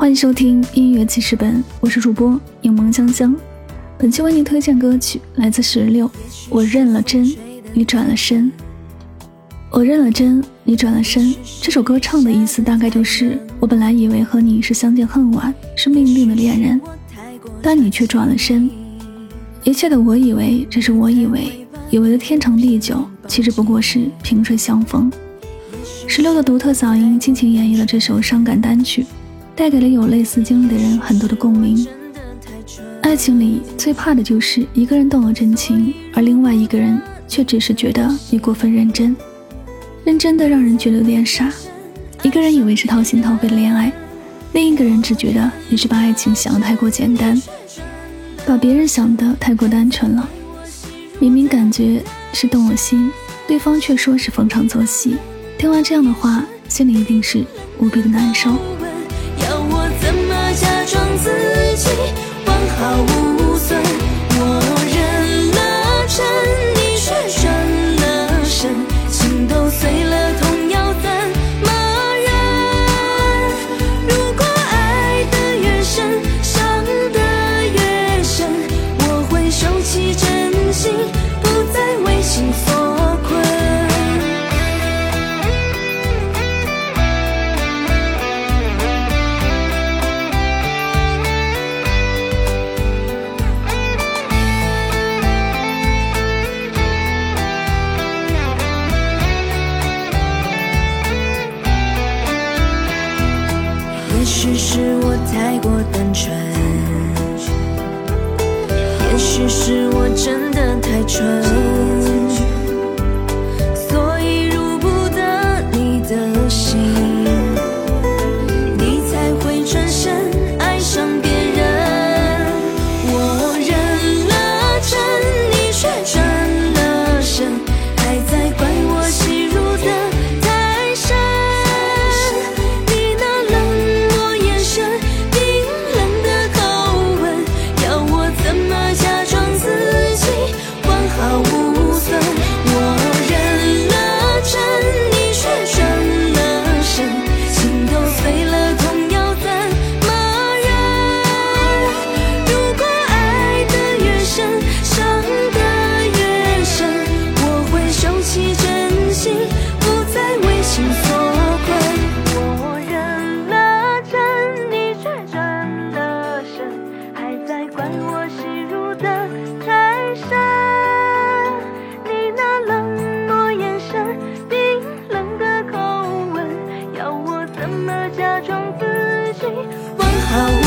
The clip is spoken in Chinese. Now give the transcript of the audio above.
欢迎收听音乐记事本，我是主播柠檬香香。本期为您推荐歌曲来自十六，我认了真，你转了身。我认了真，你转了身。这首歌唱的意思大概就是：我本来以为和你是相见恨晚，是命定的恋人，但你却转了身。一切的我以为，只是我以为，以为的天长地久，其实不过是萍水相逢。十六的独特嗓音倾情演绎了这首伤感单曲。带给了有类似经历的人很多的共鸣。爱情里最怕的就是一个人动了真情，而另外一个人却只是觉得你过分认真，认真的让人觉得有点傻。一个人以为是掏心掏肺的恋爱，另一个人只觉得你是把爱情想得太过简单，把别人想得太过单纯了。明明感觉是动了心，对方却说是逢场作戏。听完这样的话，心里一定是无比的难受。毫无许是我太过单纯，也许是我。你错怪我认了真，你却转了身，还在怪我戏入的太深。你那冷漠眼神，冰冷的口吻，要我怎么假装自己问好？